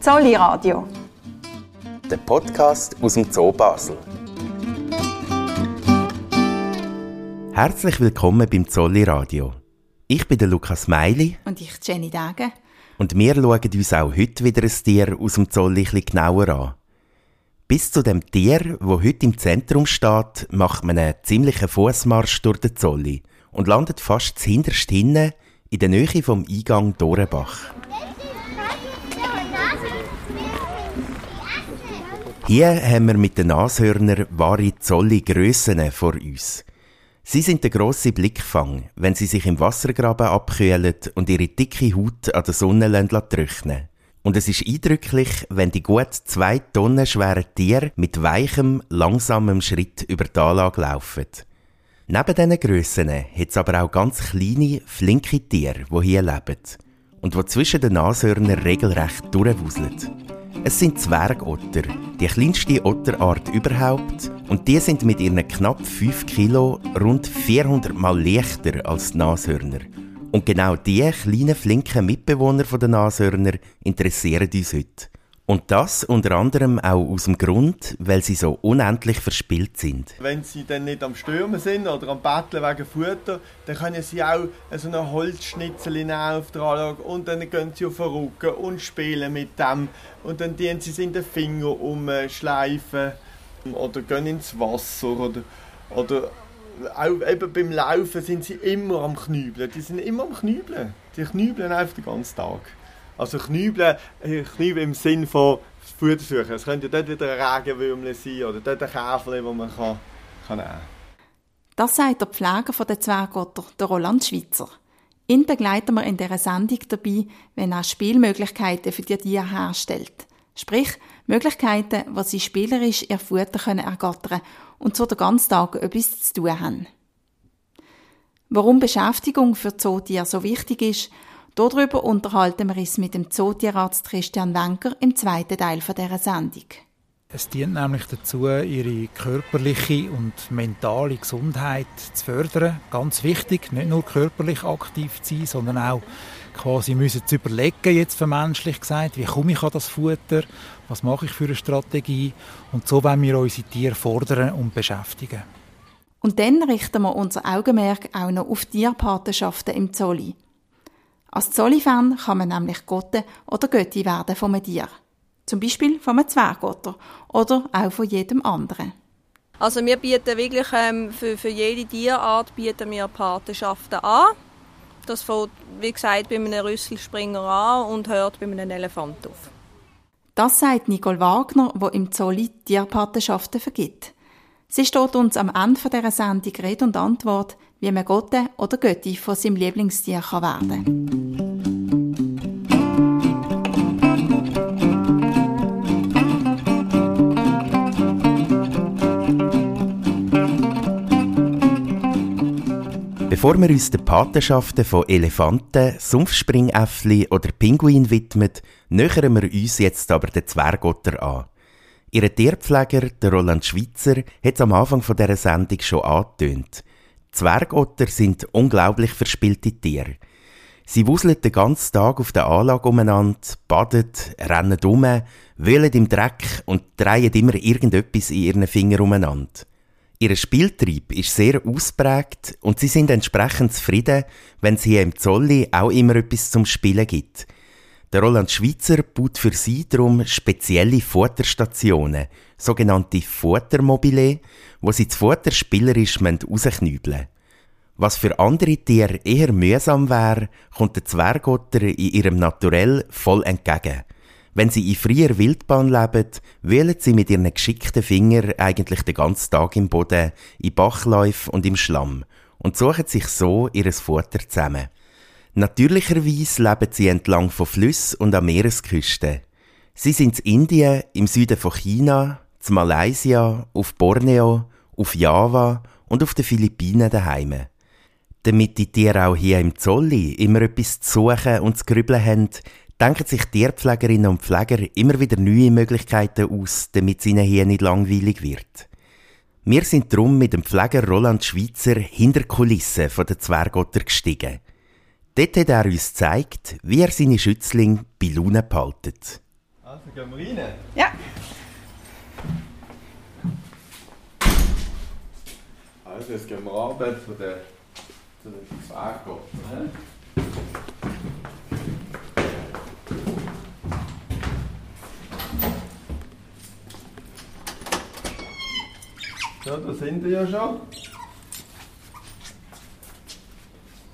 Zolli Radio. Der Podcast aus dem Zoo Basel. Herzlich willkommen beim Zolli Radio. Ich bin der Lukas Meili. Und ich Jenny Dage. Und wir schauen uns auch heute wieder ein Tier aus dem Zolli ein genauer an. Bis zu dem Tier, wo heute im Zentrum steht, macht man einen ziemlichen Fußmarsch durch den Zolli und landet fast zuhinterst hinten in der Nähe vom Eingang Dorenbach. Hier haben wir mit den Nashörnern wahre Zolli Grössen vor uns. Sie sind der grosse Blickfang, wenn sie sich im Wassergraben abkühlen und ihre dicke Haut an der Sonne trocknen Und es ist eindrücklich, wenn die gut zwei Tonnen schweren Tiere mit weichem, langsamem Schritt über die Anlage laufen. Neben diesen Grössen hat es aber auch ganz kleine, flinke Tiere, die hier leben und die zwischen den Nashörnern regelrecht durchwuseln. Es sind Zwergotter, die kleinste Otterart überhaupt, und die sind mit ihren knapp 5 Kilo rund 400 Mal leichter als die Nashörner. Und genau diese kleinen, flinken Mitbewohner der Nashörner interessieren uns heute. Und das unter anderem auch aus dem Grund, weil sie so unendlich verspielt sind. Wenn sie dann nicht am Stürmen sind oder am Betteln wegen Futter, dann können sie auch so eine Holzschnitzel auf der Anlage und dann gehen sie auf den Rücken und spielen mit dem. Und dann dienen sie es in den Finger umschleifen oder gehen ins Wasser oder, oder auch eben beim Laufen sind sie immer am Knübeln. Die sind immer am Knübeln. Die knübeln einfach den ganzen Tag. Also Knübeln, äh, Knübeln im Sinn von Futter suchen. Es könnte dort wieder ein Regenwürmchen sein oder dort ein Käferchen, das man kann, kann nehmen kann. Das sagt der Pfleger der Zwergotter, der Roland Schweizer. Ihn begleiten wir in dieser Sendung dabei, wenn er Spielmöglichkeiten für die Tiere herstellt. Sprich, Möglichkeiten, wo sie spielerisch ihr Futter können ergattern und so den ganzen Tag etwas zu tun haben. Warum Beschäftigung für Zootiere so wichtig ist Darüber unterhalten wir uns mit dem Zootierarzt Christian Wenker im zweiten Teil dieser Sendung. Es dient nämlich dazu, ihre körperliche und mentale Gesundheit zu fördern. Ganz wichtig, nicht nur körperlich aktiv zu sein, sondern auch quasi müssen zu überlegen, jetzt vermenschlich gesagt, wie komme ich an das Futter, was mache ich für eine Strategie und so wollen wir unsere Tiere fordern und beschäftigen. Und dann richten wir unser Augenmerk auch noch auf Tierpatenschaften im Zolli. Als Zolli-Fan kann man nämlich Gotte oder Götti werden von einem Tier. Zum Beispiel von einem Zwergotter oder auch von jedem anderen. Also wir bieten wirklich ähm, für, für jede Tierart bieten wir Patenschaften an. Das fängt, wie gesagt, bei einem Rüsselspringer an und hört bei einem Elefant auf. Das sagt Nicole Wagner, wo im Zolli Tierpatenschaften vergibt. Sie steht uns am Ende dieser Sendung Rede und Antwort, wie man Gotte oder Götti von seinem Lieblingstier kann werden Bevor wir uns den Patenschaften von Elefanten, Sumpfspringäffli oder Pinguin widmen, nähern wir uns jetzt aber den Zwergotter an. Ihr Tierpfleger, der Roland Schweitzer, hat es am Anfang dieser Sendung schon angetönt. Zwergotter sind unglaublich verspielte Tiere. Sie wuseln den ganzen Tag auf der Anlage umeinander, baden, rennen um, wühlen im Dreck und drehen immer irgendetwas in ihren Fingern umeinander. Ihr Spieltrieb ist sehr ausprägt und sie sind entsprechend zufrieden, wenn es hier im Zolli auch immer etwas zum Spielen gibt – der Roland Schweitzer baut für sie darum spezielle Futterstationen, sogenannte Futtermobile, wo sie das Futter spielerisch rausknübeln Was für andere Tiere eher mühsam wäre, kommt der Zwergotter in ihrem Naturell voll entgegen. Wenn sie in freier Wildbahn leben, wählen sie mit ihren geschickten Fingern eigentlich den ganzen Tag im Boden, in Bachläufen und im Schlamm und suchen sich so ihres Futter zusammen. Natürlicherweise leben sie entlang von Flüssen und an Meeresküsten. Sie sind in Indien, im Süden von China, zu Malaysia, auf Borneo, auf Java und auf den Philippinen daheim. Damit die Tiere auch hier im Zolli immer etwas zu suchen und zu grübeln haben, denken sich Tierpflegerinnen und Pfleger immer wieder neue Möglichkeiten aus, damit es ihnen hier nicht langweilig wird. Wir sind drum mit dem Pfleger Roland Schweitzer hinter Kulissen der Zwergotter gestiegen. Dort hat er uns gezeigt, wie er seine Schützlinge bei Laune behaltet. Dann gehen wir rein. Ja. Also, jetzt gehen wir runter zu den, zu den Zwerggottern. Ja, da sind wir ja schon.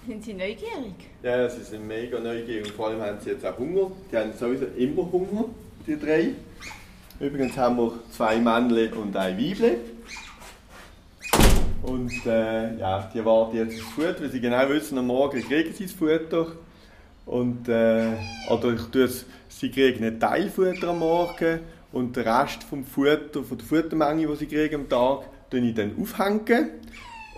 Sind Sie neugierig? Ja, sie sind mega neugierig und vor allem haben sie jetzt auch Hunger. Die haben sowieso immer Hunger, die drei. Übrigens haben wir zwei Männchen und ein Weibchen. Und äh, ja, die warten jetzt aufs Futter, weil sie genau wissen, am Morgen kriegen sie das Futter. Und, äh, oder ich sie kriegen ein Teilfutter am Morgen und den Rest vom Futter, von der Futtermenge, die sie kriegen am Tag, tue ich dann aufhängen.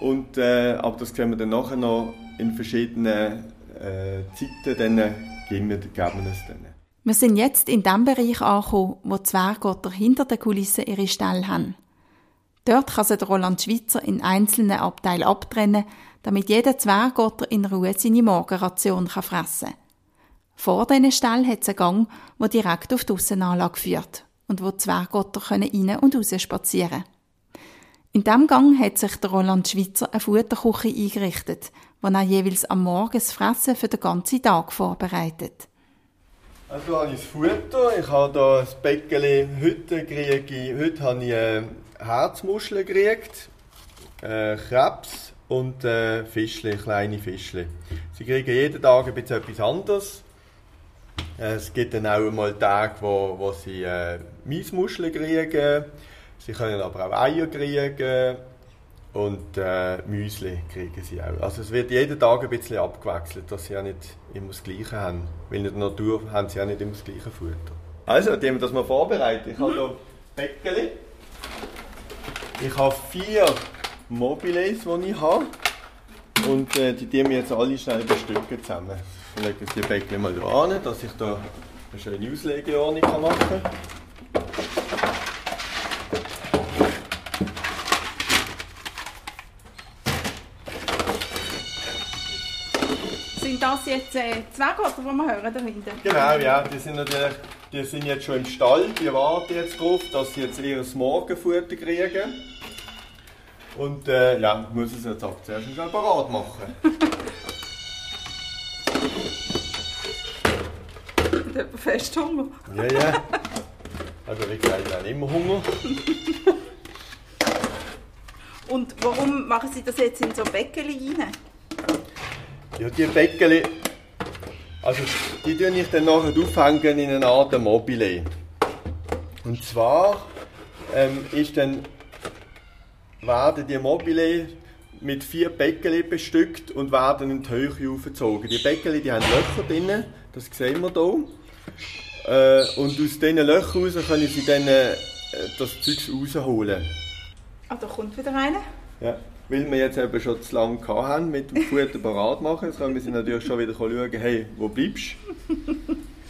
Und, äh, aber das können wir dann nachher noch in verschiedenen äh, Zeiten dann geben wir, geben wir es dann. Wir sind jetzt in dem Bereich angekommen, wo die Zwergotter hinter den Kulissen ihre Stelle haben. Dort kann sich Roland Schweizer in einzelne Abteile abtrennen, damit jeder Zwergotter in Ruhe seine Morgenration kann fressen kann. Vor diesen Stall hat es einen Gang, der direkt auf die Aussenanlage führt und wo die Zwergotter rein und raus spazieren können. In diesem Gang hat sich der Roland Schweizer eine Futterküche eingerichtet, wo er jeweils am Morgen das Fressen für den ganzen Tag vorbereitet. Also habe ich das Futter, ich habe hier ein Bäckchen, heute, kriege ich, heute habe ich äh, Herzmuscheln gekriegt, äh, Krebs und äh, Fischle, kleine Fischle. Sie kriegen jeden Tag ein bisschen etwas anderes. Äh, es gibt dann auch mal Tage, wo, wo sie äh, Maismuscheln kriegen. Sie können aber auch Eier kriegen und äh, Müsli kriegen sie auch. Also es wird jeden Tag ein bisschen abgewechselt, dass sie ja nicht immer das Gleiche haben. Weil in der Natur haben sie ja nicht immer das gleiche Futter. Also, indem wir das mal vorbereiten. Ich habe hier Bäckeli. Ich habe vier Mobiles, die ich habe. Und äh, die tun wir jetzt alle schnell bestücken zusammen. Ich lege die Bäckchen mal da an, dass ich da eine schöne Auslegeordnung machen kann. Das jetzt äh, Zwergotter, die wir hören da hinten? Genau, ja, die sind natürlich, die sind jetzt schon im Stall, die warten jetzt darauf, dass sie jetzt ihr Morgenfutter kriegen. Und äh, ja, ich muss es jetzt auch zuerst schnell parat machen. Hat jemand fest Hunger? Ja, ja. Also wie gesagt, wir haben immer Hunger. Und warum machen Sie das jetzt in so Bäckeli rein? Ja, die Bäckeli, also die tue ich dann nachher aufhängen in eine Art Mobile. Und zwar ähm, ist dann, werden die Mobile mit vier Bäckeli bestückt und werden in die Höhe aufgezogen. Die Bäckeli die haben Löcher drin, das sehen wir hier. Äh, und aus diesen Löchern raus können sie dann äh, das Zeug rausholen. Ah, da kommt wieder einer. Ja. Weil wir jetzt eben schon zu lange haben mit dem Futter parat machen, jetzt können wir sie natürlich schon wieder schauen, hey, wo bleibst du?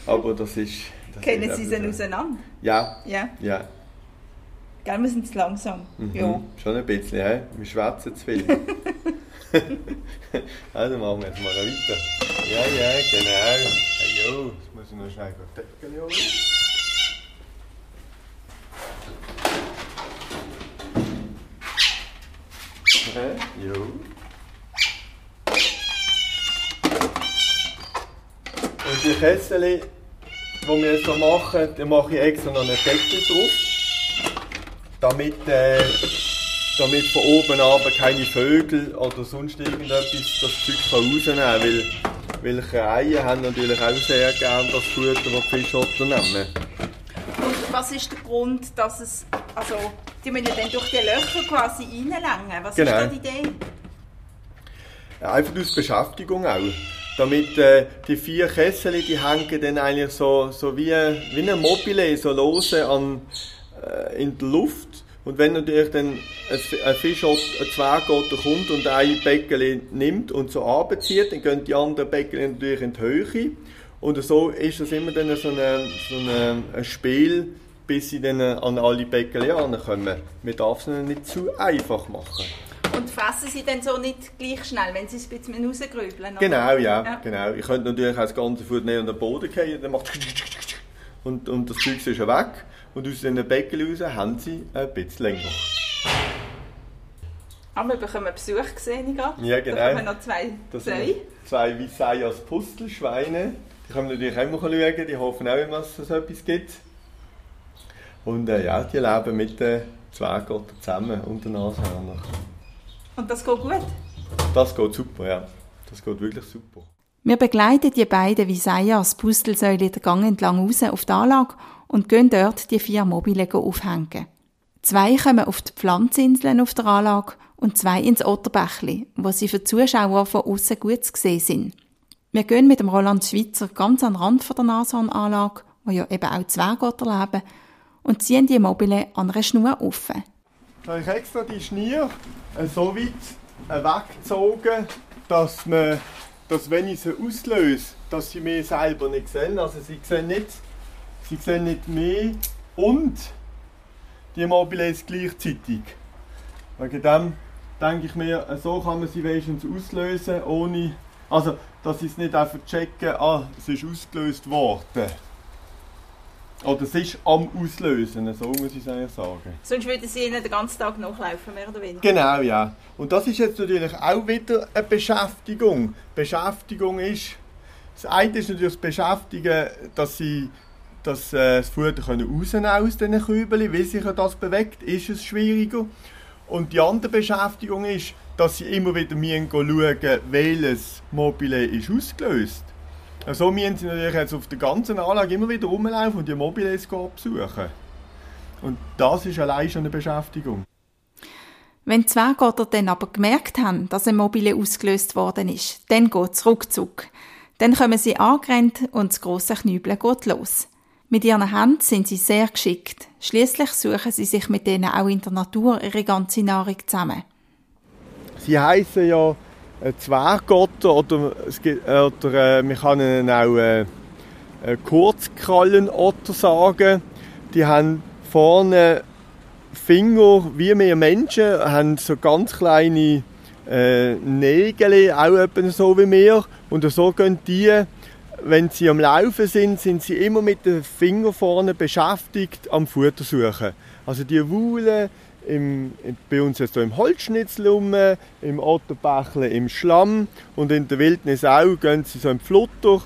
Aber das ist... Das Kennen ist Sie sie so. auseinander? Ja, Ja. ja. Gell, wir sind zu langsam. Mhm. Ja. Schon ein bisschen, he? wir schwätzen zu viel. also machen wir jetzt mal weiter. Ja, ja, genau. Hey, jo, jetzt muss ich noch schnell die Deckel holen. Hä? Jo. Und die Kessel, die wir jetzt noch machen, da mache ich extra noch einen Deckel drauf damit, äh, damit von oben aber keine Vögel oder sonst irgendetwas das Zeug rausnehmen kann. Weil, weil Kreien haben natürlich auch sehr gerne das Futter, das die Fischotter nehmen. Und was ist der Grund, dass es. Also, die müssen ja dann durch die Löcher quasi reinlängen. Was Genau. ist da die Idee? Einfach aus Beschäftigung auch. Damit äh, die vier Kessel, die hängen dann eigentlich so, so wie, wie ein Mobile, so lose an, äh, in der Luft. Und wenn natürlich dann ein, ein Fischott, ein Zwergotter kommt und ein Bäckeli nimmt und so abzieht, dann gehen die anderen Bäckeli natürlich in die Höhe. Und so ist das immer dann so, eine, so ein Spiel, bis sie dann an alle Bäckeli ankommen. Man darf es ihnen nicht zu einfach machen. Und fressen sie dann so nicht gleich schnell, wenn sie es ein bisschen rausgrübeln? oder? Genau, ja, Ja. genau. Ich könnte natürlich auch das ganze Futter nehmen und den Boden fallen, dann macht und, und das Zeug ist ja weg. Und aus diesen Becken raus haben sie ein bisschen länger. Aber wir bekommen Besuch gesehen. Ja, genau. Da kommen noch zwei sind zwei Visayas Pustelschweine. Die können natürlich auch mal schauen, die hoffen auch immer, dass es so etwas gibt. Und äh, ja, die leben mit den Zwergottern zusammen und den Nashörnern. Und das geht gut. Das geht super, ja. Das geht wirklich super. Wir begleiten die beiden Visayas Pustelsäule den Gang entlang raus auf die Anlage und gehen dort die vier Mobile aufhängen. Zwei kommen auf die Pflanzinseln auf der Anlage und zwei ins Otterbächli, wo sie für die Zuschauer von außen gut zu sehen sind. Wir gehen mit dem Roland Schweizer ganz an den Rand von der Nashornanlage, wo ja eben auch Zwergotter leben, und ziehen die Mobile an einer Schnur auf. Da habe ich extra die Schnier äh, so weit äh, weggezogen, dass, man, dass wenn ich sie auslöse, dass sie mich selber nicht sehen. Also sie sehen nicht, sie sehen nicht mich und die Mobiles gleichzeitig. Wegen dem denke ich mir, äh, so kann man sie wenigstens auslösen, ohne, also dass ich es nicht einfach checken, ah, es ist ausgelöst worden. Oder es ist am Auslösen, so muss ich es eigentlich sagen. Sonst würden sie ihnen den ganzen Tag nachlaufen, mehr oder weniger. Genau, ja. Und das ist jetzt natürlich auch wieder eine Beschäftigung. Beschäftigung ist, das eine ist natürlich das Beschäftigen, dass sie dass, äh, das Futter können rausnehmen aus diesen Kübeln, wie sich das bewegt, ist es schwieriger. Und die andere Beschäftigung ist, dass sie immer wieder müssen schauen welches Mobile ist ausgelöst. So müssen sie natürlich jetzt auf der ganzen Anlage immer wieder rumlaufen und die Mobiles besuchen. Und das ist allein schon eine Beschäftigung. Wenn die Zwergotter dann aber gemerkt haben, dass ein Mobile ausgelöst worden ist, dann geht es ruckzuck. Dann kommen sie angerannt und das grosse Knübeln geht los. Mit ihren Händen sind sie sehr geschickt. Schließlich suchen sie sich mit denen auch in der Natur ihre ganze Nahrung zusammen. Sie heißen ja äh, Zwergotter oder, es gibt, äh, oder äh, man kann ihnen auch äh, äh, Kurzkrallenotter sagen. Die haben vorne Finger wie wir Menschen, haben so ganz kleine äh, Nägel, auch etwa so wie wir. Und so gehen die, wenn sie am Laufen sind, sind sie immer mit den Fingern vorne beschäftigt am Futter suchen. Also die Wuhle im, bei uns jetzt im Holzschnitzel rum, im Otterbächle im Schlamm und in der Wildnis auch gehen sie so im Flutter,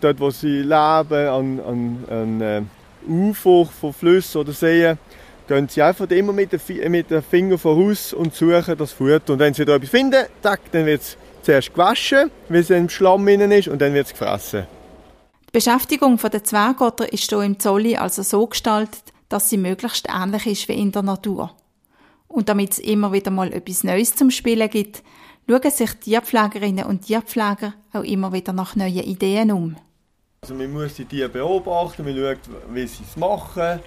dort wo sie leben, an, an, an äh, Ufer von Flüssen oder Seen, gehen sie einfach immer mit den, mit den Fingern voraus und suchen das Futter. Und wenn sie da etwas finden, tack, dann wird es zuerst gewaschen, weil es im Schlamm innen ist, und dann wird es gefressen. Die Beschäftigung der Zwergotter ist hier im Zolli also so gestaltet, dass sie möglichst ähnlich ist wie in der Natur. Und damit es immer wieder mal etwas Neues zum Spielen gibt, schauen sich Tierpflegerinnen und Tierpfleger auch immer wieder nach neuen Ideen um. Also man muss die Tiere beobachten, man schaut, wie sie es machen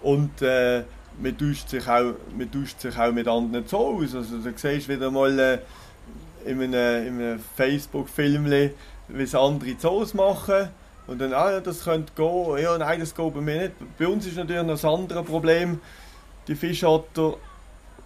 und äh, man, tauscht sich auch, man tauscht sich auch mit anderen so aus. Also du siehst wieder mal äh, in einem, in einem Facebook-Film, wie es andere Zoos machen und dann, ah ja, das könnte gehen, ja, nein, das geht bei mir nicht. Bei uns ist natürlich noch das andere Problem, die Fischotter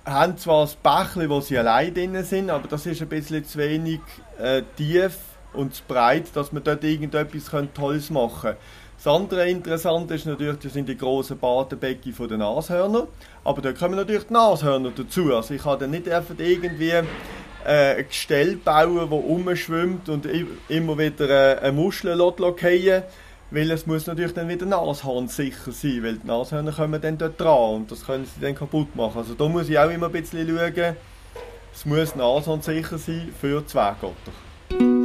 haben zwar ein Bächli, wo sie allein drin sind, aber das ist ein bisschen zu wenig äh, tief und zu breit, dass man dort irgendetwas Tolles machen könnte. Das andere Interessante ist natürlich, das sind die grossen Badebecken von den Nashörnern. Aber da kommen natürlich die Nashörner dazu. Also ich kann dann nicht einfach irgendwie äh, ein Gestell bauen, das rumschwimmt und immer wieder äh, eine Muschel fallen weil es muss natürlich dann wieder nashornsicher sein, weil die Nashörner kommen dann dort dran und das können sie dann kaputt machen. Also da muss ich auch immer ein bisschen schauen, es muss nashornsicher sein für Zwergotter.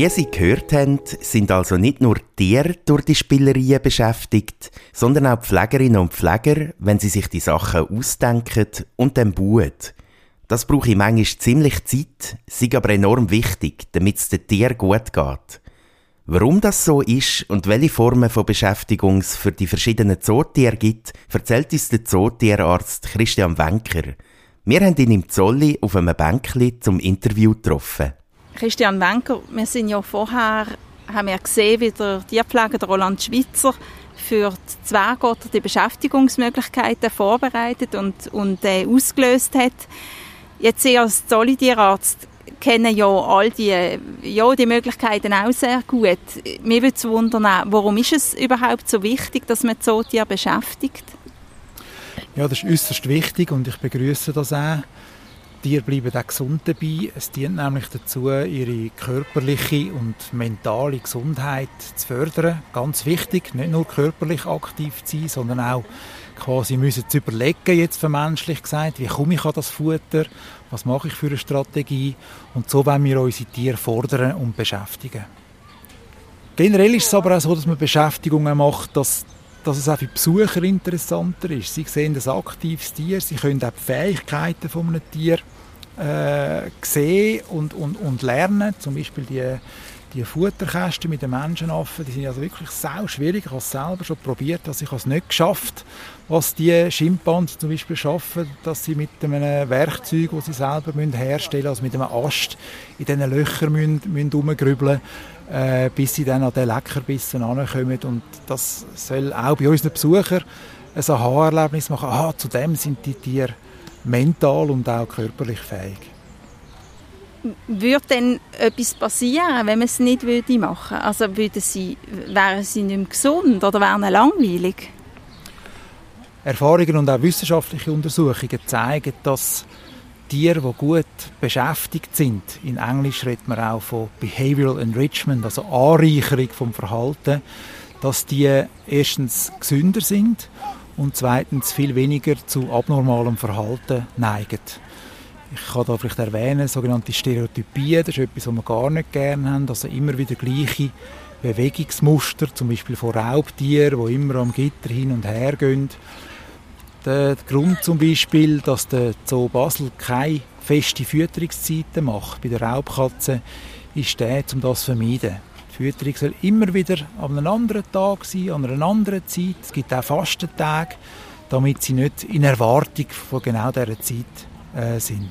Wie Sie gehört haben, sind also nicht nur Tiere durch die Spielereien beschäftigt, sondern auch Pflegerinnen und Pfleger, wenn sie sich die Sachen ausdenken und dann bauen. Das brauche ich manchmal ziemlich Zeit, ist aber enorm wichtig, damit es den Tieren gut geht. Warum das so ist und welche Formen von Beschäftigung es für die verschiedenen Zootiere gibt, erzählt uns der Zootierarzt Christian Wenker. Wir haben ihn im Zolli auf einem Bänkli zum Interview getroffen. Christian Wenker, wir sind ja vorher, haben wir gesehen, wie der Tierpfleger der Roland Schweizer für die Zwerge oder die Beschäftigungsmöglichkeiten vorbereitet und, und äh, ausgelöst hat. Jetzt Sie als Zollitierarzt kennen ja all die, ja, die Möglichkeiten auch sehr gut. Mir würde es wundern, warum ist es überhaupt so wichtig, dass man Zootiere beschäftigt? Ja, das ist äußerst wichtig und ich begrüße das auch. Tiere bleiben auch gesund dabei. Es dient nämlich dazu, ihre körperliche und mentale Gesundheit zu fördern. Ganz wichtig, nicht nur körperlich aktiv zu sein, sondern auch quasi müssen zu überlegen, jetzt vermenschlich gesagt, wie komme ich an das Futter, was mache ich für eine Strategie und so wollen wir unsere Tiere fordern und beschäftigen. Generell ist es aber auch so, dass man Beschäftigungen macht, dass, dass es auch für Besucher interessanter ist. Sie sehen ein aktives Tier, sie können auch die Fähigkeiten von einem Tier äh, sehen und, und, und lernen, zum Beispiel die die Futterkästen mit den Menschenaffen, die sind also wirklich sau schwierig. Ich habe es selber schon probiert, also ich es nicht geschafft, was die Schimpansen zum Beispiel schaffen, dass sie mit einem Werkzeug, das sie selber müssen herstellen müssen, also mit einem Ast in diesen Löchern müssen, müssen rumgrübeln äh, bis sie dann an den Leckerbissen ankommen. Und das soll auch bei unseren Besuchern ein Aha-Erlebnis machen. Aha, zudem sind die Tiere mental und auch körperlich fähig würde denn etwas passieren, wenn man es nicht würde machen würde? Also würden sie, wären sie nicht mehr gesund oder wären sie langweilig? Erfahrungen und auch wissenschaftliche Untersuchungen zeigen, dass Tiere, die gut beschäftigt sind, in Englisch redet man auch von Behavioral Enrichment, also Anreicherung vom Verhalten, dass die erstens gesünder sind und zweitens viel weniger zu abnormalem Verhalten neigen. Ich kann da vielleicht erwähnen, sogenannte Stereotypien, das ist etwas, was wir gar nicht gerne haben, also immer wieder gleiche Bewegungsmuster, zum Beispiel von Raubtieren, die immer am Gitter hin und her gehen. Der Grund zum Beispiel, dass der Zoo Basel keine feste Fütterungszeiten macht bei der Raubkatze, ist der, um das zu vermeiden. Die Fütterung soll immer wieder an einem anderen Tag sein, an einer anderen Zeit. Es gibt auch Fastentage, damit sie nicht in Erwartung von genau dieser Zeit äh, sind.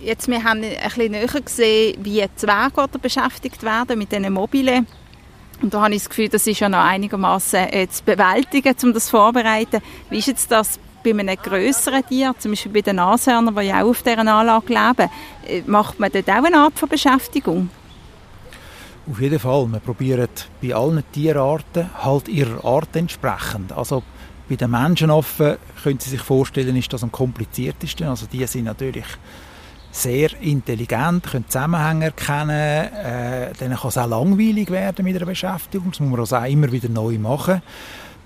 Jetzt, wir haben ein bisschen näher gesehen, wie Zwergorte beschäftigt werden mit diesen Mobilen. Und da habe ich das Gefühl, das ist ja noch einigermaßen äh, zu bewältigen, um das vorzubereiten. Wie ist jetzt das bei einem grösseren Tier, zum Beispiel bei den Nashörnern, die ja auch auf dieser Anlage leben, äh, macht man dort auch eine Art von Beschäftigung? Auf jeden Fall. Wir probieren bei allen Tierarten halt ihrer Art entsprechend. Also bei den Menschenaffen können Sie sich vorstellen, ist das am kompliziertesten. Also die sind natürlich sehr intelligent, können Zusammenhänge erkennen, äh, dann kann es auch langweilig werden mit einer Beschäftigung, das muss man also auch immer wieder neu machen.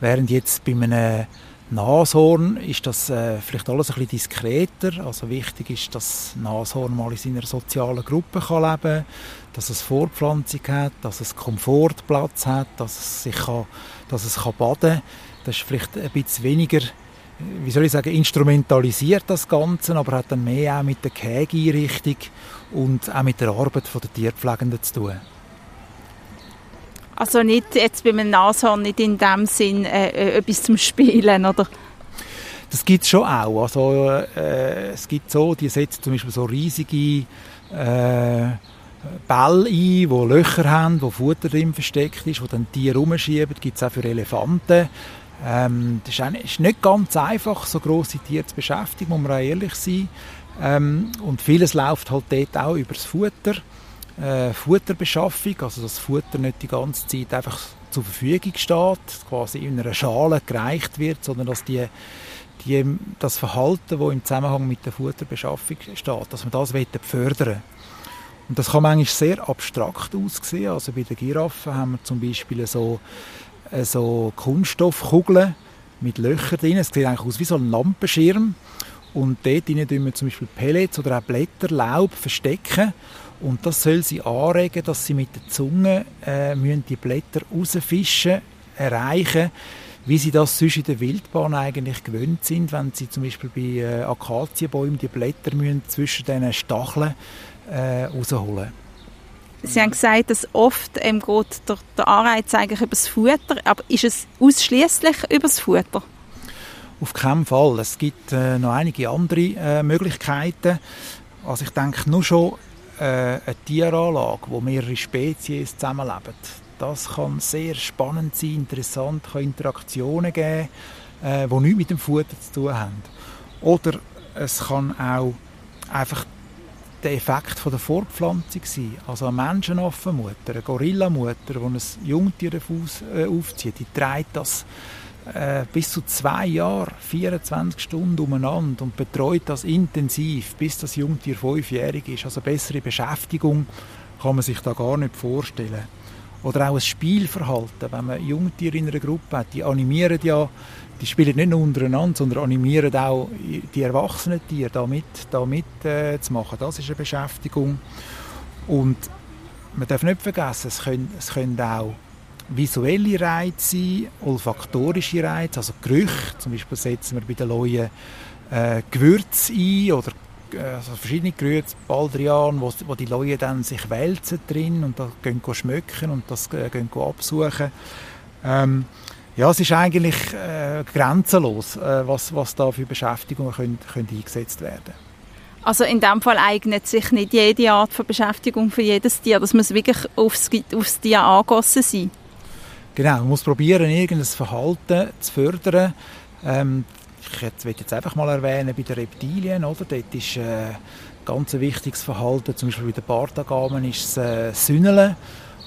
Während jetzt bei einem Nashorn ist das äh, vielleicht alles ein bisschen diskreter. Also wichtig ist, dass das Nashorn mal in seiner sozialen Gruppe kann leben dass es Fortpflanzung hat, dass es Komfortplatz hat, dass es sich kann, dass es kann baden kann. Das ist vielleicht ein bisschen weniger, wie soll ich sagen, instrumentalisiert das Ganze, aber hat dann mehr auch mit der Kägeeinrichtung und auch mit der Arbeit der Tierpflegenden zu tun. Also nicht jetzt bei einem Nashorn nicht in dem Sinn äh, äh etwas zum Spielen, oder? Das gibt es schon auch. Also, äh, es gibt so, die setzen zum Beispiel so riesige äh, Bälle ein, die Löcher haben, wo Futter drin versteckt ist, wo dann Tiere rumschieben. Gibt es auch für Elefanten. Ähm, das ist nicht ganz einfach, so grosse Tiere zu beschäftigen, muss man auch ehrlich sein. Ähm, und vieles läuft halt dort auch über das Futter. Äh, Futterbeschaffung, also dass das Futter nicht die ganze Zeit einfach zur Verfügung steht, quasi in einer Schale gereicht wird, sondern dass die, die, das Verhalten, das im Zusammenhang mit der Futterbeschaffung steht, dass man das fördern Und das kann manchmal sehr abstrakt aussehen. Also bei den Giraffen haben wir zum Beispiel so so Kunststoffkugeln mit Löchern drin. Es sieht eigentlich aus wie so ein Lampenschirm. Und dort tun wir zum Beispiel Pellets oder auch Blätter, Laub verstecken. Und das soll sie anregen, dass sie mit der Zunge äh, die Blätter rausfischen, erreichen, wie sie das sonst in der Wildbahn eigentlich gewöhnt sind, wenn sie zum Beispiel bei äh, Akazienbäumen die Blätter müssen zwischen diesen Stacheln äh, rausholen müssen. Sie haben gesagt, dass oft ähm, geht der, der Anreiz eigentlich über das Futter, aber ist es ausschließlich über das Futter? Auf keinen Fall. Es gibt äh, noch einige andere äh, Möglichkeiten. Also ich denke nur schon äh, eine Tieranlage, wo mehrere Spezies zusammenleben. Das kann sehr spannend sein, interessant, kann Interaktionen geben, äh, die nichts mit dem Futter zu tun haben. Oder es kann auch einfach der Effekt von der Fortpflanzung sein. Also eine Menschenaffenmutter, eine Gorillamutter, die ein Jungtier äh, aufzieht, die trägt das äh, bis zu zwei Jahre, 24 Stunden umeinander und betreut das intensiv, bis das Jungtier fünfjährig ist. Also bessere Beschäftigung kann man sich da gar nicht vorstellen. Oder auch ein Spielverhalten, wenn man Jungtiere in einer Gruppe hat, die animieren ja, die spielen nicht nur untereinander, sondern animieren auch die erwachsenen Tiere da mit, da mit äh, zu machen. Das ist eine Beschäftigung. Und man darf nicht vergessen, es können, es können auch visuelle Reize sein, olfaktorische Reize, also Gerüche. Zum Beispiel setzen wir bei den Leuten äh, Gewürze ein oder äh, also verschiedene Gewürze, Baldrian, wo, wo die Leute dann sich wälzen drin und da gehen schmecken und das äh, gehen absuchen. Ähm, ja, es ist eigentlich äh, grenzenlos, äh, was, was da für Beschäftigungen können, können eingesetzt werden also in dem Fall eignet sich nicht jede Art von Beschäftigung für jedes Tier. Das muss wirklich aufs, aufs Tier angegossen sein. Genau, man muss probieren, irgendein Verhalten zu fördern. Ähm, ich jetzt, will jetzt einfach mal erwähnen, bei den Reptilien, oder? dort ist äh, ganz ein wichtiges Verhalten, zum Beispiel bei den Bartagamen ist es äh, Sünneln.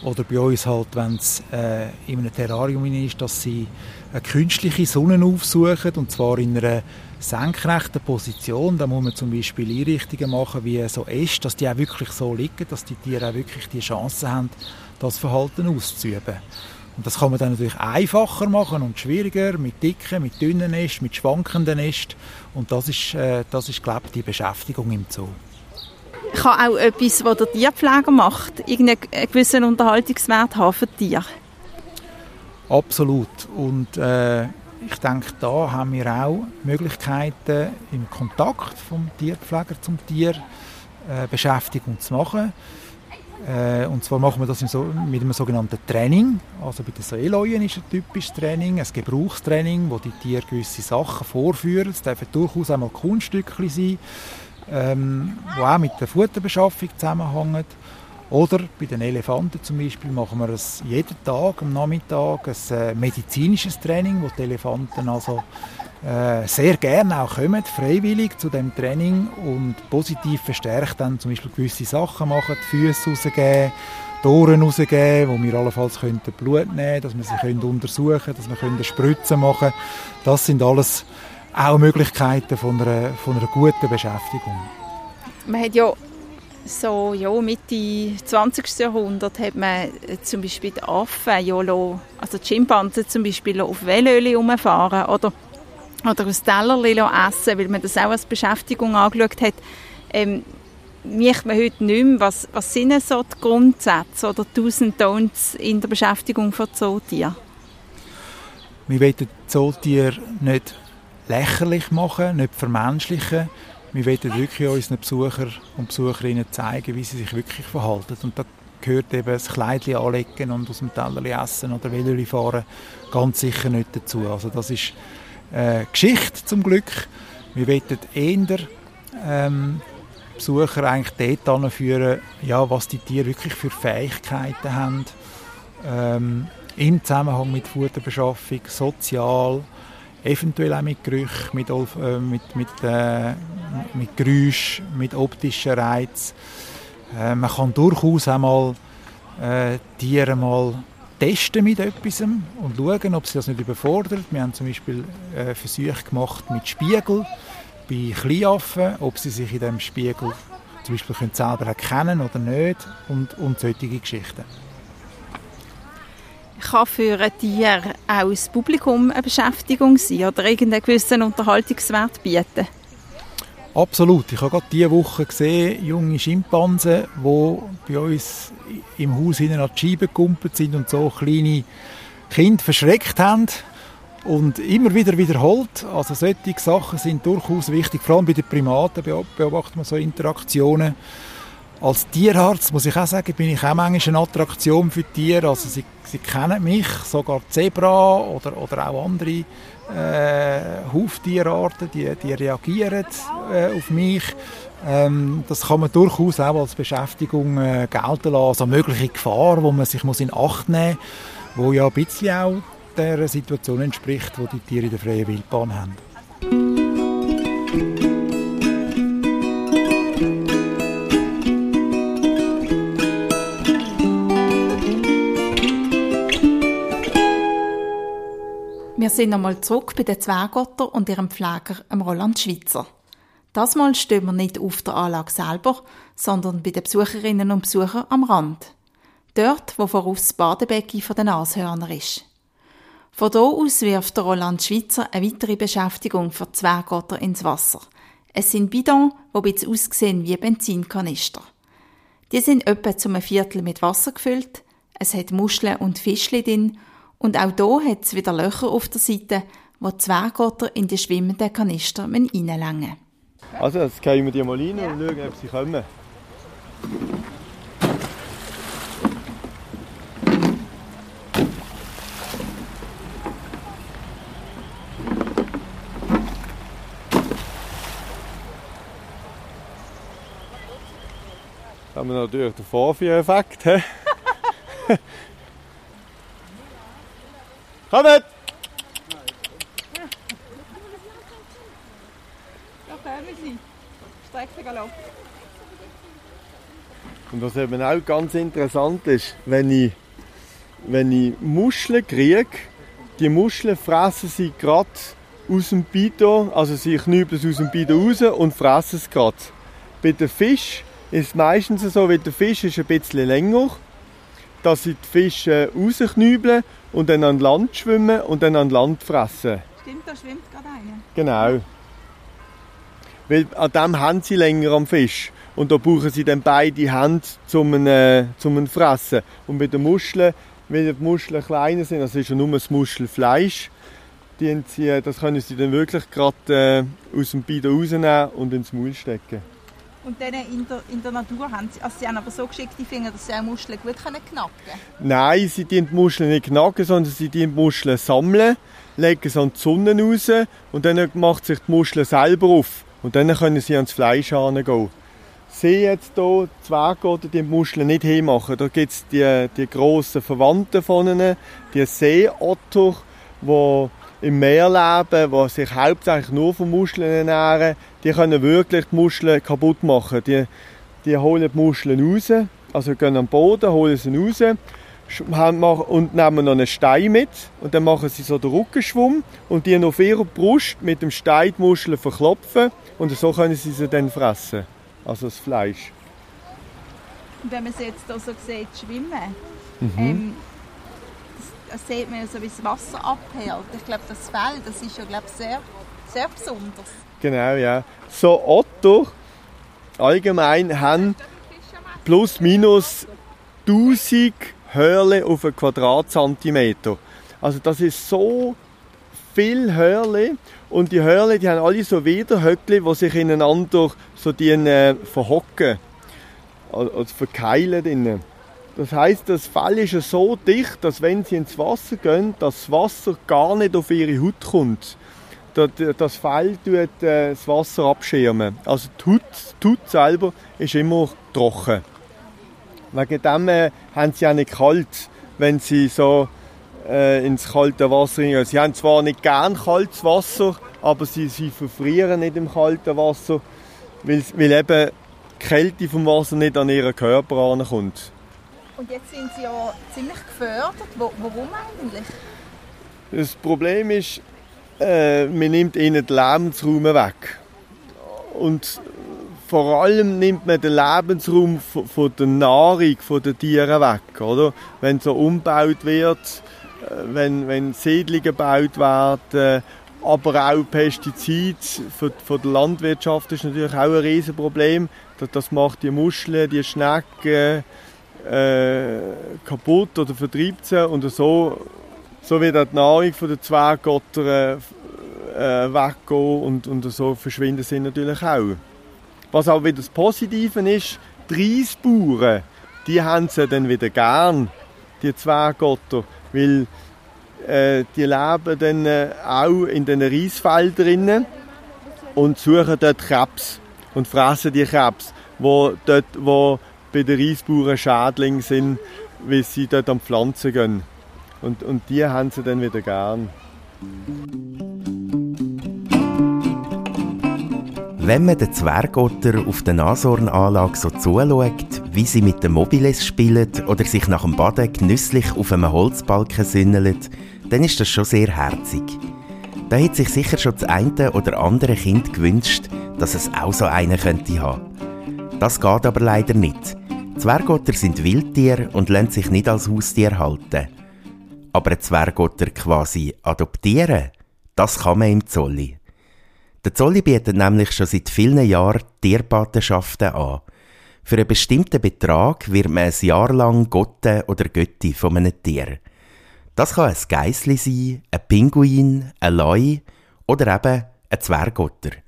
Oder bei uns halt, wenn es äh, in einem Terrarium ist, dass sie eine künstliche Sonne aufsuchen, und zwar in einer senkrechten Position. Da muss man zum Beispiel Einrichtungen machen, wie so Äste, dass die auch wirklich so liegen, dass die Tiere auch wirklich die Chance haben, das Verhalten auszuüben. Und das kann man dann natürlich einfacher machen und schwieriger mit dicken, mit dünnen Ästen, mit schwankenden Ästen. Und das ist, äh, das ist glaube ich, die Beschäftigung im Zoo. Kann auch etwas, was der Tierpfleger macht, irgendeinen gewissen Unterhaltungswert haben für Tiere? Absolut. Und äh, ich denke, da haben wir auch Möglichkeiten, im Kontakt vom Tierpfleger zum Tier äh, Beschäftigung zu machen. Äh, und zwar machen wir das so, mit einem sogenannten Training. Also bei den Seeleuen ist ein typisches Training, ein Gebrauchstraining, wo die Tiere gewisse Sachen vorführen. Es dürfen durchaus einmal Kunststückchen sein, ähm, die auch mit der Futterbeschaffung zusammenhängen. Oder bei den Elefanten zum Beispiel machen wir es jeden Tag am Nachmittag ein äh, medizinisches Training, wo die Elefanten also äh, sehr gerne auch kommen, freiwillig zu dem Training und positiv verstärkt dann zum Beispiel gewisse Sachen machen, die Füße rausgeben, die Ohren rausgeben, wo wir allenfalls Blut nehmen dass wir sie können untersuchen können, dass wir können Spritzen machen Das sind alles auch Möglichkeiten von einer, von einer guten Beschäftigung. Man hat ja so ja, Mitte 20. Jahrhundert hat man zum Beispiel die Affen, ja, also die Schimpansen zum Beispiel auf Velöli herumfahren oder oder aus Tellerli essen, weil man das auch als Beschäftigung angeschaut hat, ähm, merkt man heute nicht mehr, was, was sind so die Grundsätze oder Do's und Don'ts in der Beschäftigung von Zootieren? Wir wollen Zootiere nicht lächerlich machen, nicht vermenschlichen. Wir wollen wirklich unseren Besucher und Besucherinnen zeigen, wie sie sich wirklich verhalten. Und da gehört eben das Kleidchen anlegen und aus dem Tellerli essen oder Veloli fahren ganz sicher nicht dazu. Also das ist äh, Geschichte zum Glück. Wir wollen eher ähm, Besucher eigentlich dort anführen, ja, was die Tiere wirklich für Fähigkeiten haben. Ähm, Im Zusammenhang mit Futterbeschaffung, sozial, eventuell auch mit Gerüchen, mit, äh, mit, mit, äh, mit Geräusch, mit optischen Reizen. Äh, man kann durchaus einmal äh, Tiere mal testen mit etwas und schauen, ob sie das nicht überfordert. Wir haben zum Beispiel äh, Versuche gemacht mit Spiegel bei Kleinaffen, ob sie sich in dem Spiegel zum Beispiel können selber erkennen oder nicht und, und solche Geschichten. Kann für ein Tier auch das Publikum eine Beschäftigung sein oder irgendeinen gewissen Unterhaltungswert bieten? Absolut. Ich habe gerade diese Woche gesehen, junge Schimpansen, die bei uns im Haus hinten an die Scheibe gekumpelt sind und so kleine Kinder verschreckt haben und immer wieder wiederholt. Also solche Sachen sind durchaus wichtig. Vor allem bei den Primaten beobachtet man so Interaktionen. Als Tierarzt muss ich auch sagen, bin ich auch manchmal eine Attraktion für Tiere. Also sie, sie kennen mich, sogar Zebra oder, oder auch andere äh, Huftierarten, die, die reagieren äh, auf mich. Ähm, das kann man durchaus auch als Beschäftigung äh, gelten lassen, also mögliche Gefahr, wo man sich muss in Acht nehmen muss, wo ja ein bisschen auch der Situation entspricht, wo die Tiere in der freien Wildbahn haben. Wir sind einmal zurück bei den Zwergotter und ihrem Pfleger, Roland Schweitzer. Das Mal stehen wir nicht auf der Anlage selber, sondern bei den Besucherinnen und Besuchern am Rand. Dort, wo voraus das Badebecken der Nashörner ist. Von hier aus wirft der Roland Schweitzer eine weitere Beschäftigung für Zwergotter ins Wasser. Es sind Bidons, die ein bisschen aussehen wie Benzinkanister. Die sind etwa zum Viertel mit Wasser gefüllt, es hat Muscheln und Fischli drin und auch hier hat es wieder Löcher auf der Seite, wo die Zwergotter in die schwimmenden Kanister reinlängen Also, jetzt gehen wir die mal rein und schauen, ob sie kommen. Da haben wir natürlich den Vorführeffekt. Kommt! Da kommen sie. Streckengalopp. Und was eben auch ganz interessant ist, wenn ich, wenn ich Muscheln kriege, die Muscheln fressen sie gerade aus dem Bidon, also sie knüppeln es aus dem Bidon raus und fressen es gerade. Bei den Fisch ist es meistens so, weil der Fisch ist ein bisschen länger, dass sie die Fische rausknübeln und dann an Land schwimmen und dann an Land fressen. Stimmt, da schwimmt gerade einer. Genau. Weil an dem haben sie länger am Fisch. Und da brauchen sie dann beide Hände zum, äh, zum Fressen. Und bei den Muscheln, weil die Muscheln kleiner sind, also ist ja nur das Muschelfleisch, die sie, das können sie dann wirklich gerade äh, aus dem Bidon rausnehmen und ins Maul stecken. Und dann in der, in der Natur haben sie, also sie haben aber so geschickte Finger, dass sie auch Muscheln gut knacken können. Nein, sie die Muscheln nicht knacken, sondern sie die Muscheln sammeln, legen sie an die Sonne raus und dann macht sich die Muschel selber auf. Und dann können sie ans Fleisch gehen. Sie jetzt hier, die Zwerge oder die Muscheln nicht hinmachen. Da gibt es die, die grossen Verwandten von ihnen, die Seeotter, die im Meer leben, die sich hauptsächlich nur von Muscheln ernähren, die können wirklich die Muscheln kaputt machen. Die, die holen die Muscheln raus, also gehen am Boden, holen sie raus und nehmen noch einen Stein mit und dann machen sie so den Rückenschwumm und die auf ihrer Brust mit dem Stein die Muscheln verklopfen und so können sie sie dann fressen, also das Fleisch. Und wenn man sie jetzt hier so sieht, schwimmen, Mhm. ähm, das sieht man so, wie das Wasser abhält. Ich glaube, das Fell, das ist ja glaube sehr, sehr besonders. Genau, ja. So Otter allgemein haben plus minus 1000 Hörle auf einen Quadratzentimeter. Also das ist so viel Hörle und die Hörle, die haben alle so Widerhöckli, die sich ineinander so die, äh, verhocken, also verkeilen drinnen. Das heißt, das Fell ist so dicht, dass wenn sie ins Wasser gehen, das Wasser gar nicht auf ihre Haut kommt. Das Fell tut äh, das Wasser abschirmen. Also die Haut, die Haut selber ist immer trocken. Wegen dem äh, haben sie auch nicht kalt, wenn sie so äh, ins kalte Wasser gehen. Sie haben zwar nicht gern kaltes Wasser, aber sie, sie verfrieren nicht im kalten Wasser, weil, weil eben die Kälte vom Wasser nicht an ihren Körper ankommt. Und jetzt sind sie ja ziemlich gefördert. Wo, warum eigentlich? Das Problem ist, äh, man nimmt ihnen den Lebensraum weg. Und vor allem nimmt man den Lebensraum von, von der Nahrung der Tiere weg. Oder? Wenn so umgebaut wird, äh, wenn, wenn Siedlungen gebaut werden, aber auch Pestizide für, für die Landwirtschaft ist natürlich auch ein Riesenproblem. Das, das macht die Muscheln, die Schnecken äh, kaputt oder vertreibt sie und so, so wird auch die Nahrung von den Zwergotter äh, weggehen und, und so verschwinden sie natürlich auch. Was auch wieder das Positive ist, die Reisbauern, die haben sie dann wieder gern, die Zwergotter, weil äh, die leben dann äh, auch in den Reisfeldern und suchen dort Krebs und fressen die Krebs, wo dort, wo bei den Reisbauern Schädlinge sind, weil sie dort am Pflanzen gehen. Und, und die haben sie dann wieder gern. Wenn man den Zwergotter auf der Nashornanlage so zuschaut, wie sie mit den Mobiles spielen oder sich nach dem Baden genüsslich auf einem Holzbalken sünneln, dann ist das schon sehr herzig. Da hat sich sicher schon das eine oder andere Kind gewünscht, dass es auch so einen könnte haben. Das geht aber leider nicht. Zwergotter sind Wildtiere und lassen sich nicht als Haustier halten. Aber ein Zwergotter quasi adoptieren, das kann man im Zolli. Der Zolli bietet nämlich schon seit vielen Jahren Tierpatenschaften an. Für einen bestimmten Betrag wird man ein Jahr lang Gotte oder Götti von einem Tier. Das kann ein Geissli sein, ein Pinguin, ein Leu oder eben ein Zwergotter.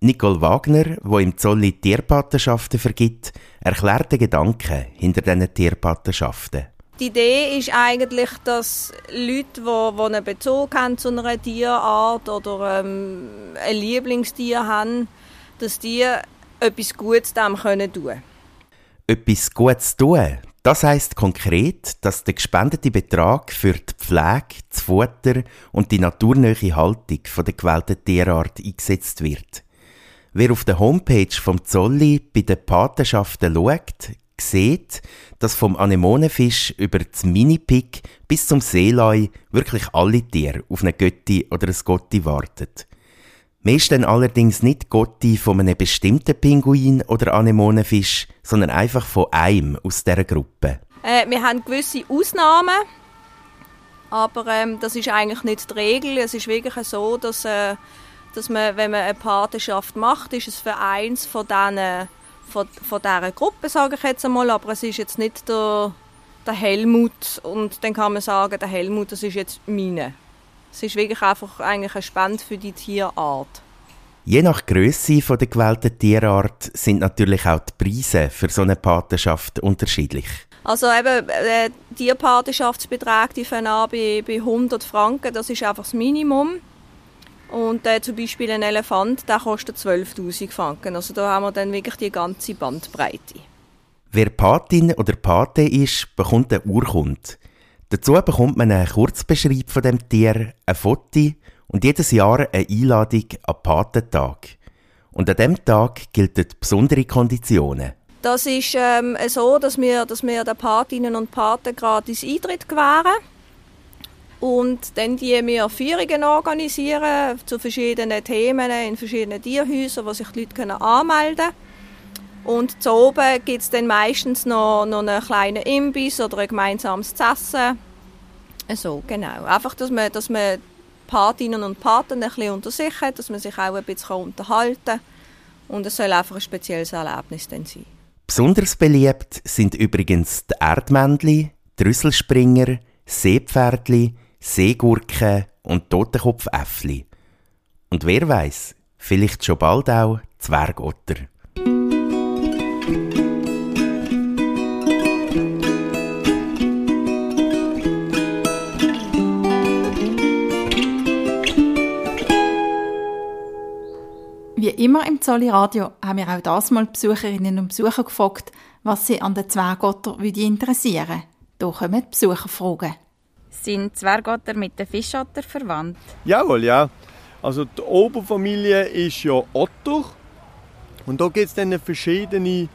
Nicole Wagner, wo im Zolli Tierpatenschaften vergibt, erklärt den Gedanken hinter diesen Tierpatenschaften. Die Idee ist eigentlich, dass Leute, die, einen Bezug haben zu einer Tierart oder ähm, ein Lieblingstier haben, dass die etwas Gutes dem können tun Etwas Gutes tun, das heißt konkret, dass der gespendete Betrag für die Pflege, das Futter und die naturnähe Haltung der gewählten Tierart eingesetzt wird. Wer auf der Homepage vom Zolli bei den Patenschaften schaut, sieht, dass vom Anemonenfisch über das Minipig bis zum Seelei wirklich alle Tiere auf eine Götti oder ein Gotti warten. Mehr ist dann allerdings nicht Gotti von einem bestimmten Pinguin oder Anemonenfisch, sondern einfach von einem aus dieser Gruppe. Äh, wir haben gewisse Ausnahmen, aber ähm, das ist eigentlich nicht die Regel. Es ist wirklich so, dass, äh, dass man, wenn man eine Patenschaft macht, ist es für eins von diesen von, von dieser Gruppe, sage ich jetzt einmal, aber es ist jetzt nicht der, der Helmut und dann kann man sagen, der Helmut, das ist jetzt meine. Es ist wirklich einfach eigentlich eine Spende für die Tierart. Je nach Größe der gewählten Tierart sind natürlich auch die Preise für so eine Patenschaft unterschiedlich. Also eben, äh, Tierpatenschaftsbeträge die fangen an bei, bei 100 Franken, das ist einfach das Minimum. Und äh, zum Beispiel ein Elefant, der kostet 12'000 Franken. Also da haben wir dann wirklich die ganze Bandbreite. Wer Patin oder Pate ist, bekommt eine Urkunde. Dazu bekommt man einen Kurzbeschreib von dem Tier, ein Foto und jedes Jahr eine Einladung an Patentag. Und an diesem Tag gelten besondere Konditionen. Das ist ähm, so, dass wir, dass wir den Patinnen und Paten gratis Eintritt gewähren. Und dann die wir Führungen organisieren zu verschiedenen Themen in verschiedenen Tierhäusern, wo sich die Leute anmelden können. Und zu oben gibt es dann meistens noch, noch einen kleinen Imbiss oder ein gemeinsames Essen. So, genau. Einfach, dass man, dass man Patinnen und Paten ein bisschen unter sich hat, dass man sich auch ein bisschen unterhalten kann. Und es soll einfach ein spezielles Erlebnis dann sein. Besonders beliebt sind übrigens die Erdmännchen, die Rüsselspringer, Seepferdli, Seegurken und Totenkopfäffli. Und wer weiß, vielleicht schon bald auch Zwergotter. Wie immer im Zolli Radio haben wir auch das mal Besucherinnen und Besucher gefragt, was sie an den Zwergotter interessieren. Hier kommen Besucherfragen. Sind Zwergotter mit den Fischotter verwandt? Jawohl, ja. Also die Oberfamilie ist ja Otter. Und da gibt es dann verschiedene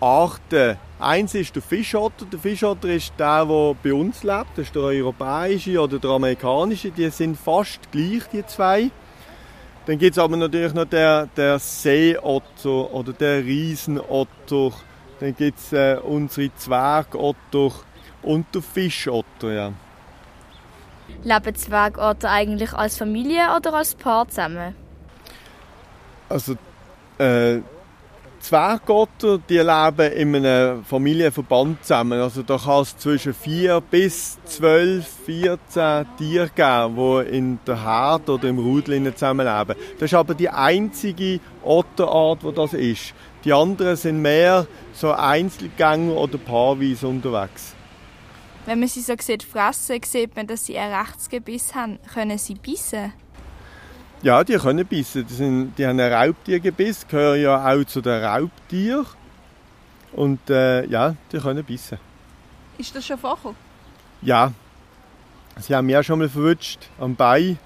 Arten. Eins ist der Fischotter. Der Fischotter ist der, der bei uns lebt. Das ist der europäische oder der amerikanische. Die sind fast gleich, die zwei. Dann gibt es aber natürlich noch der, der Seeotter oder der Riesenotter. Dann gibt es äh, unsere Zwergotter und der Fischotter. Ja. Leben Zwergotter eigentlich als Familie oder als Paar zusammen? Also, äh, Zwergotter, die leben in einem Familienverband zusammen. Also da kann es zwischen 4 bis 12, 14 Tiere geben, die in der Herde oder im Rudel zusammenleben. Das ist aber die einzige Otterart, die das ist. Die anderen sind mehr so Einzelgänger oder paarweise unterwegs. Wenn man sie so sieht fressen, sieht man, dass sie ein Rechtsgebiss haben. Können sie bissen? Ja, die können bissen. Die, sind, die haben ein Raubtiergebiss, gehören ja auch zu den Raubtieren. Und äh, ja, die können bissen. Ist das schon vorgekommen? Ja. Sie haben mich auch schon mal verwünscht am Bein.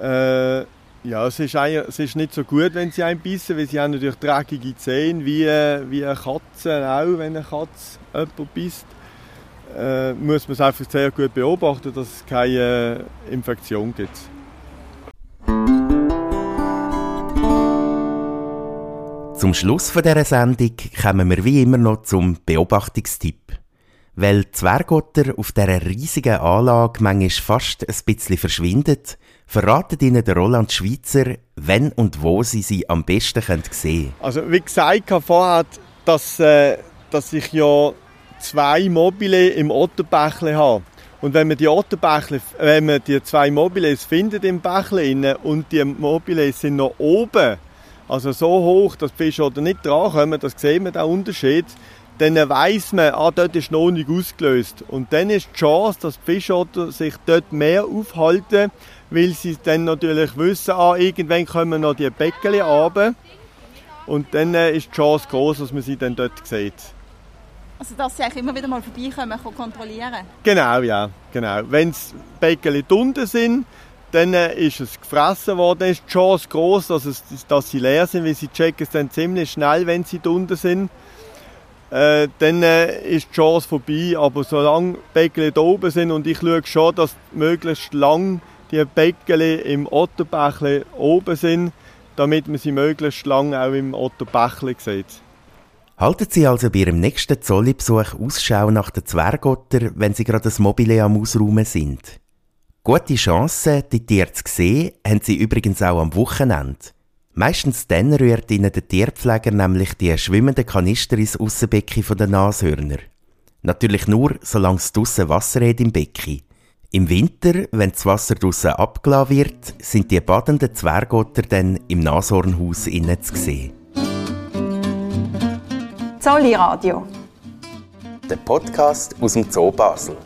Äh, ja, es ist, es ist nicht so gut, wenn sie einen bissen, weil sie haben natürlich dreckige Zähne, wie, wie eine Katze auch, wenn eine Katze jemanden bisst. Äh, muss man es einfach sehr gut beobachten, dass es keine Infektion gibt. Zum Schluss von dieser Sendung kommen wir wie immer noch zum Beobachtungstipp. Weil Zwergotter auf dieser riesigen Anlage manchmal fast ein bisschen verschwindet, verratet Ihnen der Roland Schweizer, wenn und wo Sie sie am besten sehen können. Also wie gesagt vorher, dass, äh, dass ich ja zwei Mobile im Otterbächle habe. Und wenn man die Otterbächle, wenn man die zwei Mobiles findet im Bächle und die Mobile sind noch oben, also so hoch, dass die Fische oder nicht drankommen, das sieht man den Unterschied, dann weiss man, ah, dort ist noch nicht ausgelöst. Und dann ist die Chance, dass die Fischotter sich dort mehr aufhalten, weil sie dann natürlich wissen, ah, irgendwann kommen noch die Bäckchen runter. Und dann äh, ist die Chance groß, dass man sie dann dort sieht. Also dass sie immer wieder mal vorbeikommen, kontrollieren? Genau, ja. Genau. Wenn die Bäckchen unten sind, dann äh, ist es gefressen worden. Dann ist die Chance groß, dass, es, dass sie leer sind, weil sie checken es dann ziemlich schnell, wenn sie unten sind. Äh, dann äh, ist die Chance vorbei. Aber solange die Bäckchen oben sind und ich schaue schon, dass möglichst lang die Bäckchen im Otterbächle oben sind, damit man sie möglichst lang auch im Otterbächle sieht. Halten Sie also bei Ihrem nächsten Zolli-Besuch Ausschau nach den Zwergotter, wenn Sie gerade das Mobile am Ausräumen sind. Gute Chancen, die Tiere zu sehen, haben sie übrigens auch am Wochenende. Meistens dann rührt ihnen der Tierpfleger nämlich die schwimmenden Kanister ins Aussenbecken der Nashörner. Natürlich nur, solange es draussen Wasser hat im Becken. Im Winter, wenn das Wasser draussen abgeladen wird, sind die badenden Zwergotter dann im Nashornhaus innen zu sehen. Zolli Radio. Der Podcast aus dem Zoo Basel.